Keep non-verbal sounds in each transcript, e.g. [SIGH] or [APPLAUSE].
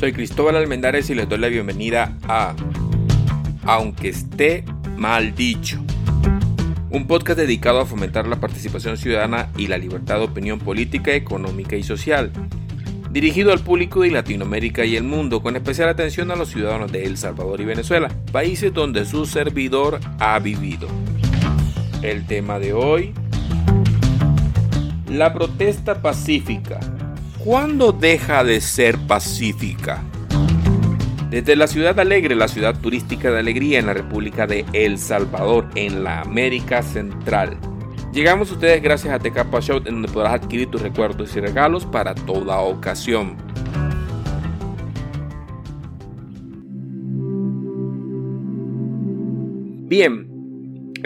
Soy Cristóbal Almendares y les doy la bienvenida a Aunque esté mal dicho. Un podcast dedicado a fomentar la participación ciudadana y la libertad de opinión política, económica y social. Dirigido al público de Latinoamérica y el mundo, con especial atención a los ciudadanos de El Salvador y Venezuela, países donde su servidor ha vivido. El tema de hoy, la protesta pacífica. ¿Cuándo deja de ser pacífica? Desde la ciudad alegre, la ciudad turística de alegría en la República de El Salvador, en la América Central. Llegamos a ustedes gracias a Tecapa Show, en donde podrás adquirir tus recuerdos y regalos para toda ocasión. Bien,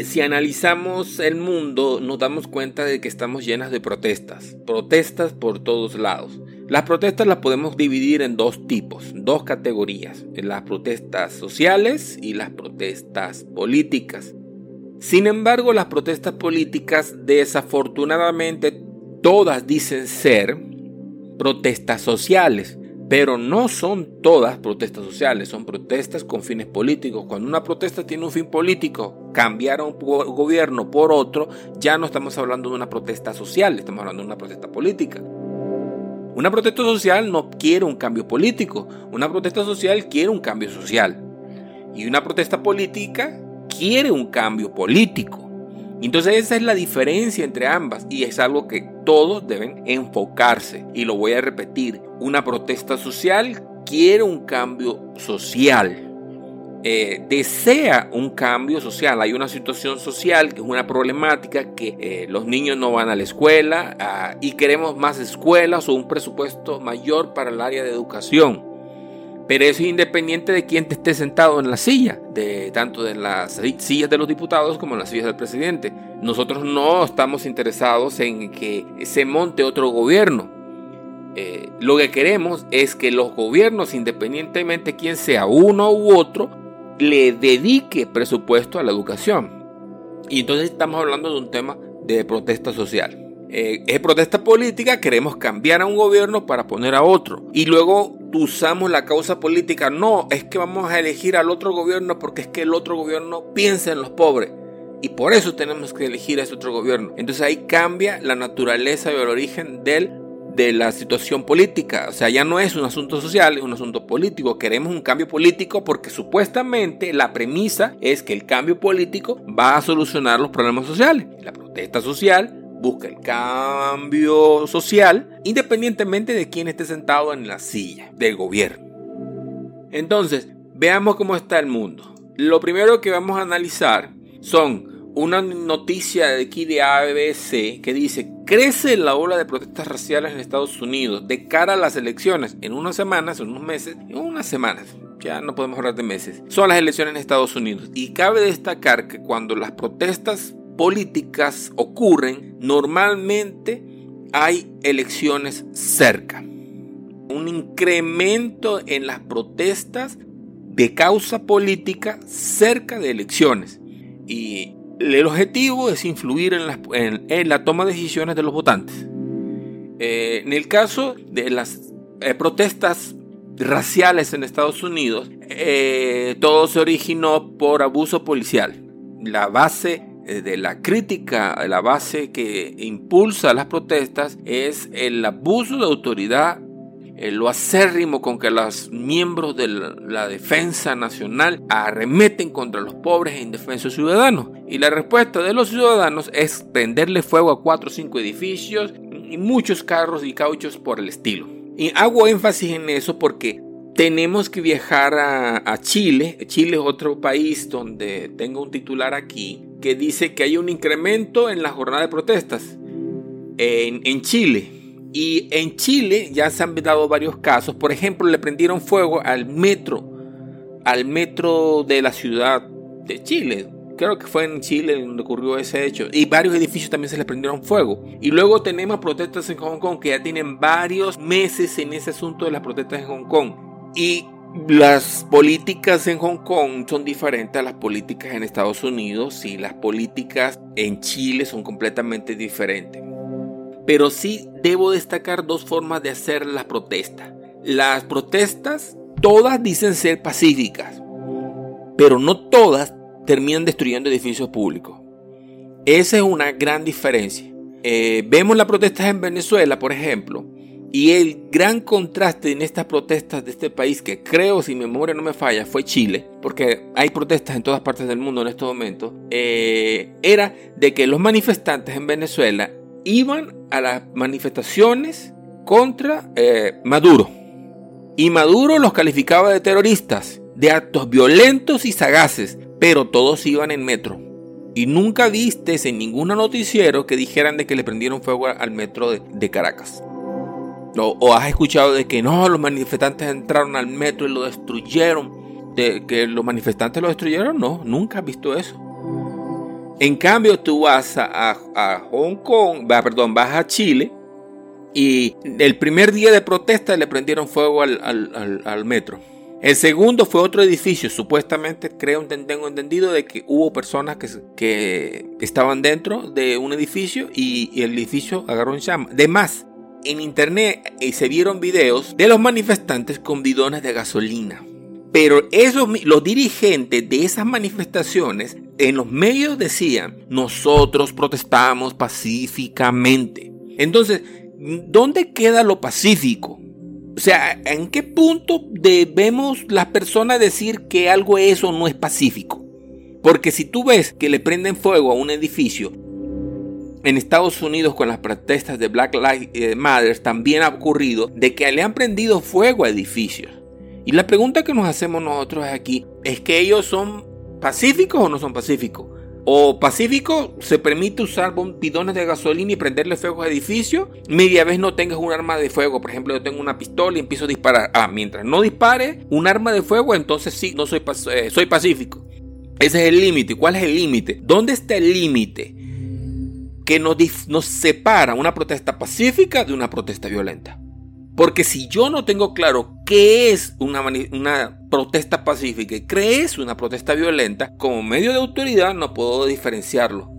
si analizamos el mundo, nos damos cuenta de que estamos llenas de protestas, protestas por todos lados. Las protestas las podemos dividir en dos tipos, dos categorías, las protestas sociales y las protestas políticas. Sin embargo, las protestas políticas desafortunadamente todas dicen ser protestas sociales. Pero no son todas protestas sociales, son protestas con fines políticos. Cuando una protesta tiene un fin político, cambiar un gobierno por otro, ya no estamos hablando de una protesta social, estamos hablando de una protesta política. Una protesta social no quiere un cambio político, una protesta social quiere un cambio social. Y una protesta política quiere un cambio político. Entonces esa es la diferencia entre ambas y es algo que todos deben enfocarse. Y lo voy a repetir, una protesta social quiere un cambio social. Eh, desea un cambio social. Hay una situación social que es una problemática que eh, los niños no van a la escuela ah, y queremos más escuelas o un presupuesto mayor para el área de educación. Pero eso es independiente de quién te esté sentado en la silla, de tanto de las sillas de los diputados como en las sillas del presidente. Nosotros no estamos interesados en que se monte otro gobierno. Eh, lo que queremos es que los gobiernos, independientemente quién sea uno u otro, le dedique presupuesto a la educación. Y entonces estamos hablando de un tema de protesta social. Eh, es protesta política, queremos cambiar a un gobierno para poner a otro. Y luego usamos la causa política. No, es que vamos a elegir al otro gobierno porque es que el otro gobierno piensa en los pobres. Y por eso tenemos que elegir a ese otro gobierno. Entonces ahí cambia la naturaleza y el origen de la situación política. O sea, ya no es un asunto social, es un asunto político. Queremos un cambio político porque supuestamente la premisa es que el cambio político va a solucionar los problemas sociales. La protesta social busca el cambio social independientemente de quién esté sentado en la silla del gobierno. Entonces, veamos cómo está el mundo. Lo primero que vamos a analizar son una noticia de aquí de ABC que dice, crece la ola de protestas raciales en Estados Unidos de cara a las elecciones en unas semanas, en unos meses, en unas semanas. Ya no podemos hablar de meses. Son las elecciones en Estados Unidos. Y cabe destacar que cuando las protestas políticas ocurren, normalmente hay elecciones cerca. Un incremento en las protestas de causa política cerca de elecciones. Y el objetivo es influir en la, toma de decisiones de los votantes. Eh, en el caso de las eh, protestas raciales en Estados Unidos, eh, todo se originó por abuso policial. La base de la crítica, la base que impulsa las protestas es el abuso de autoridad, lo acérrimo con que los miembros de la defensa nacional arremeten contra los pobres e indefensos ciudadanos. Y la respuesta de los ciudadanos es prenderle fuego a cuatro o cinco edificios y muchos carros y cauchos por el estilo. Y hago énfasis en eso porque tenemos que viajar a, Chile. Chile es otro país donde tengo un titular aquí que dice que hay un incremento en la jornada de protestas en, Chile. Y en Chile ya se han dado varios casos. Por ejemplo, le prendieron fuego al metro, al metro de la ciudad de Chile. Creo que fue en Chile donde ocurrió ese hecho. Y varios edificios también se les prendieron fuego. Y luego tenemos protestas en Hong Kong que ya tienen varios meses en ese asunto de las protestas en Hong Kong. Y las políticas en Hong Kong son diferentes a las políticas en Estados Unidos y las políticas en Chile son completamente diferentes. Pero sí debo destacar dos formas de hacer las protestas. las protestas todas dicen ser pacíficas, pero no todas terminan destruyendo edificios públicos. Esa es una gran diferencia. Eh, vemos las protestas en Venezuela, por ejemplo, y el gran contraste en estas protestas de este país, que creo, si mi memoria no me falla, fue Chile, porque hay protestas en todas partes del mundo en estos momentos, eh, era de que los manifestantes en Venezuela iban a las manifestaciones contra eh, Maduro. Y Maduro los calificaba de terroristas, de actos violentos y sagaces, pero todos iban en metro. Y nunca viste en ningún noticiero que dijeran de que le prendieron fuego al metro de, Caracas. O, has escuchado de que no, los manifestantes entraron al metro y lo destruyeron. De que los manifestantes lo destruyeron, no, nunca has visto eso. En cambio, tú vas a, Hong Kong, va, perdón, vas a Chile y el primer día de protesta le prendieron fuego al metro. El segundo fue otro edificio, supuestamente creo, tengo entendido de que hubo personas que, que estaban dentro de un edificio y, el edificio agarró en llama. De más, en internet eh, se vieron videos de los manifestantes con bidones de gasolina. Pero esos, los dirigentes de esas manifestaciones en los medios decían, nosotros protestamos pacíficamente. Entonces, ¿dónde queda lo pacífico? O sea, ¿en qué punto debemos las personas decir que algo es o no es pacífico? Porque si tú ves que le prenden fuego a un edificio, en Estados Unidos con las protestas de Black Lives Matter también ha ocurrido de que le han prendido fuego a edificios. Y la pregunta que nos hacemos nosotros aquí es que ellos son pacíficos o no son pacíficos. O Pacífico se permite usar bidones de gasolina y prenderle fuego a edificios. Media vez no tengas un arma de fuego. Por ejemplo, yo tengo una pistola y empiezo a disparar. Ah, mientras no dispare un arma de fuego, entonces sí, no soy, eh, soy pacífico. Ese es el límite. ¿Cuál es el límite? ¿Dónde está el límite que nos, nos separa una protesta pacífica de una protesta violenta? Porque si yo no tengo claro qué es una, una protesta pacífica y qué es una protesta violenta, como medio de autoridad no puedo diferenciarlo.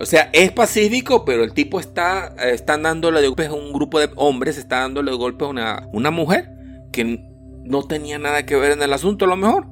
O sea, es pacífico, pero el tipo está, está dándole de golpes a un grupo de hombres, está dándole de golpes a una, una mujer que no tenía nada que ver en el asunto a lo mejor.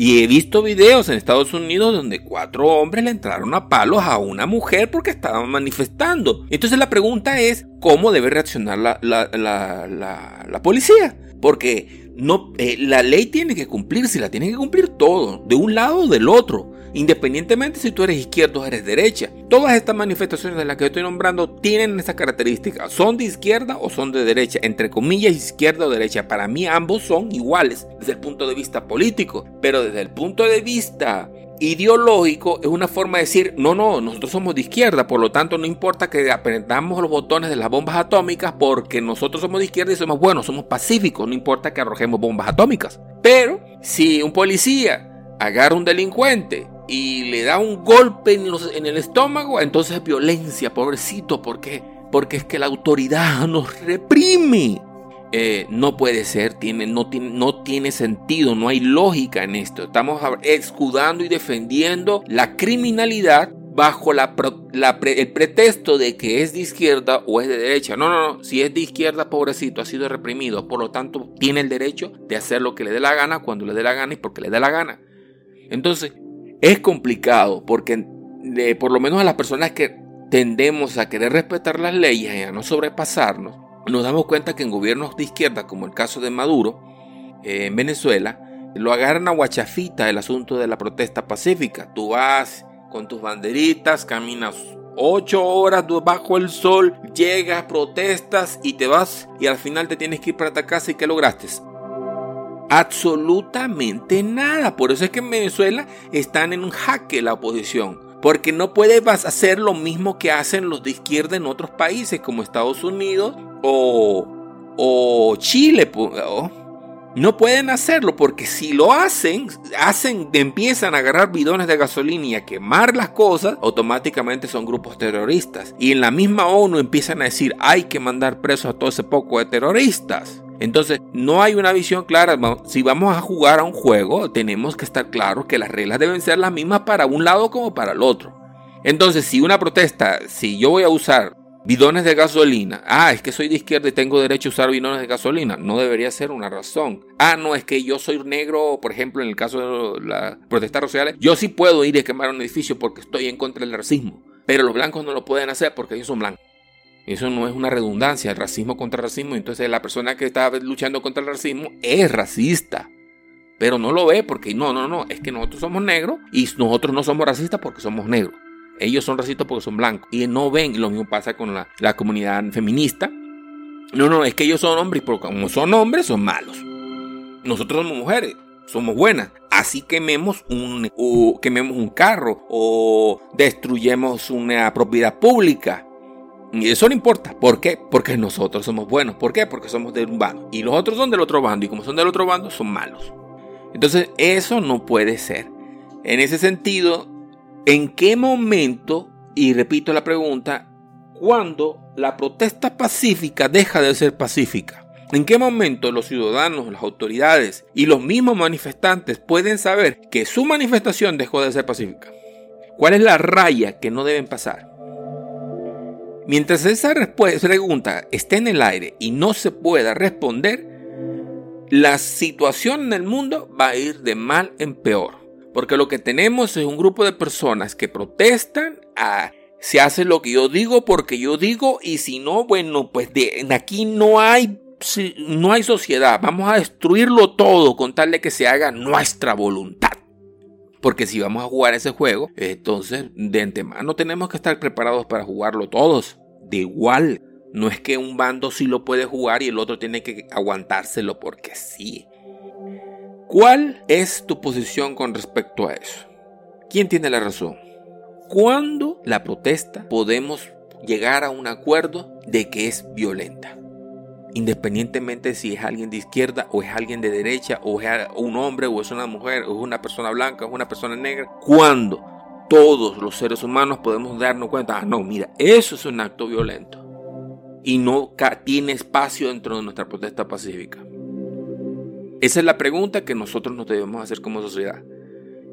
Y he visto videos en Estados Unidos donde cuatro hombres le entraron a palos a una mujer porque estaban manifestando. Entonces la pregunta es, ¿cómo debe reaccionar la, la, policía? Porque no, eh, la ley tiene que cumplirse, la tiene que cumplir todo, de un lado o del otro. Independientemente si tú eres izquierdo o eres derecha. Todas estas manifestaciones de las que estoy nombrando tienen esa característica. Son de izquierda o son de derecha. Entre comillas, izquierda o derecha. Para mí ambos son iguales desde el punto de vista político. Pero desde el punto de vista ideológico es una forma de decir, no, no, nosotros somos de izquierda, por lo tanto no importa que aprendamos los botones de las bombas atómicas porque nosotros somos de izquierda y somos buenos, somos pacíficos, no importa que arrojemos bombas atómicas. Pero si un policía agarra un delincuente y le da un golpe en, el estómago, entonces es violencia, pobrecito, ¿por qué? Porque es que la autoridad [LAUGHS] nos reprime. Eh, no puede ser, tiene, no, tiene, no tiene sentido, no hay lógica en esto. Estamos escudando y defendiendo la criminalidad bajo la, el pretexto de que es de izquierda o es de derecha. No, no, no, si es de izquierda, pobrecito, ha sido reprimido, por lo tanto tiene el derecho de hacer lo que le dé la gana, cuando le dé la gana y porque le dé la gana. Entonces, es complicado porque por lo menos a las personas que tendemos a querer respetar las leyes y a no sobrepasarnos, nos damos cuenta que en gobiernos de izquierda, como el caso de Maduro, eh, en Venezuela, lo agarran a guachafita el asunto de la protesta pacífica. Tú vas con tus banderitas, caminas ocho horas bajo el sol, llegas, protestas y te vas y al final te tienes que ir para tu casa y ¿qué lograste? Absolutamente nada. Por eso es que en Venezuela están en un jaque la oposición. Porque no puedes hacer lo mismo que hacen los de izquierda en otros países como Estados Unidos o, o Chile. No pueden hacerlo porque si lo hacen, hacen, empiezan a agarrar bidones de gasolina y a quemar las cosas, automáticamente son grupos terroristas. Y en la misma ONU empiezan a decir hay que mandar presos a todo ese poco de terroristas. Entonces, no hay una visión clara. Si vamos a jugar a un juego, tenemos que estar claros que las reglas deben ser las mismas para un lado como para el otro. Entonces, si una protesta, si yo voy a usar Bidones de gasolina. Ah, es que soy de izquierda y tengo derecho a usar bidones de gasolina. No debería ser una razón. Ah, no, es que yo soy negro, por ejemplo, en el caso de las protestas sociales. Yo sí puedo ir a quemar un edificio porque estoy en contra del racismo. Pero los blancos no lo pueden hacer porque ellos son blancos. Eso no es una redundancia, racismo contra racismo. Entonces la persona que está luchando contra el racismo es racista. Pero no lo ve porque no, no, no, es que nosotros somos negros y nosotros no somos racistas porque somos negros. Ellos son racistas porque son blancos. Y no ven, lo mismo pasa con la, comunidad feminista. No, no, es que ellos son hombres, porque como son hombres, son malos. Nosotros somos mujeres, somos buenas. Así quememos un, quememos un carro o destruyemos una propiedad pública. Y eso no importa. ¿Por qué? Porque nosotros somos buenos. ¿Por qué? Porque somos de un bando. Y los otros son del otro bando. Y como son del otro bando, son malos. Entonces, eso no puede ser. En ese sentido, ¿En qué momento, y repito la pregunta, cuando la protesta pacífica deja de ser pacífica? ¿En qué momento los ciudadanos, las autoridades y los mismos manifestantes pueden saber que su manifestación dejó de ser pacífica? ¿Cuál es la raya que no deben pasar? Mientras esa pregunta esté en el aire y no se pueda responder, la situación en el mundo va a ir de mal en peor. Porque lo que tenemos es un grupo de personas que protestan a se hace lo que yo digo porque yo digo y si no, bueno, pues de aquí no hay no hay sociedad, vamos a destruirlo todo con tal de que se haga nuestra voluntad. Porque si vamos a jugar ese juego, entonces de antemano tenemos que estar preparados para jugarlo todos. De igual, no es que un bando sí lo puede jugar y el otro tiene que aguantárselo porque sí. ¿Cuál es tu posición con respecto a eso? ¿Quién tiene la razón? ¿Cuándo la protesta podemos llegar a un acuerdo de que es violenta? Independientemente si es alguien de izquierda o es alguien de derecha o es un hombre o es una mujer o es una persona blanca o es una persona negra. ¿Cuándo todos los seres humanos podemos darnos cuenta? Ah, no, mira, eso es un acto violento. Y no tiene espacio dentro de nuestra protesta pacífica. Esa es la pregunta que nosotros nos debemos hacer como sociedad.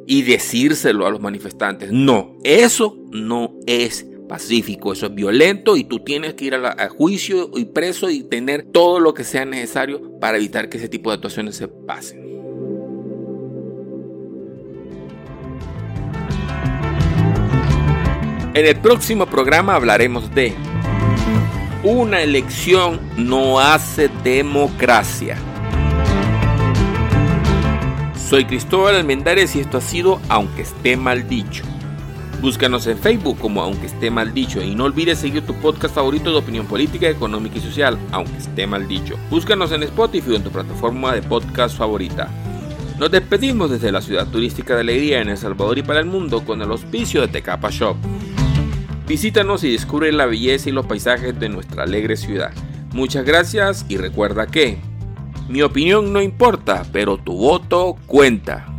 Y decírselo a los manifestantes. No, eso no es pacífico, eso es violento y tú tienes que ir a, juicio y preso y tener todo lo que sea necesario para evitar que ese tipo de actuaciones se pasen. En el próximo programa hablaremos de una elección no hace democracia. Soy Cristóbal Almendares y esto ha sido Aunque esté mal dicho. Búscanos en Facebook como Aunque esté mal dicho y no olvides seguir tu podcast favorito de opinión política, económica y social, Aunque esté mal dicho. Búscanos en Spotify o en tu plataforma de podcast favorita. Nos despedimos desde la ciudad turística de Alegría en El Salvador y para el mundo con el auspicio de Tecapa Shop. Visítanos y descubre la belleza y los paisajes de nuestra alegre ciudad. Muchas gracias y recuerda que mi opinión no importa, pero tu voto cuenta.